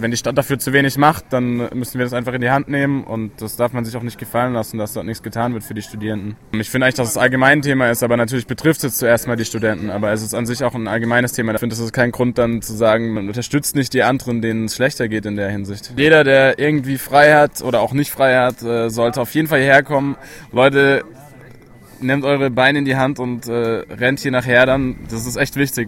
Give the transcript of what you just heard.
wenn die Stadt dafür zu wenig macht, dann müssen wir das einfach in die Hand nehmen und das darf man sich auch nicht gefallen lassen, dass dort nichts getan wird für die Studierenden. Ich finde eigentlich, dass es allgemein Thema ist, aber natürlich betrifft es zuerst mal die Studenten, aber es ist an sich auch ein allgemeines Thema. Ich finde, das ist kein Grund dann zu sagen, man unterstützt nicht die anderen, denen es schlechter geht in der Hinsicht. Jeder, der irgendwie frei hat oder auch nicht frei hat, äh, sollte auf jeden Fall hierher kommen. Leute, nehmt eure Beine in die Hand und äh, rennt hier nachher dann. Das ist echt wichtig.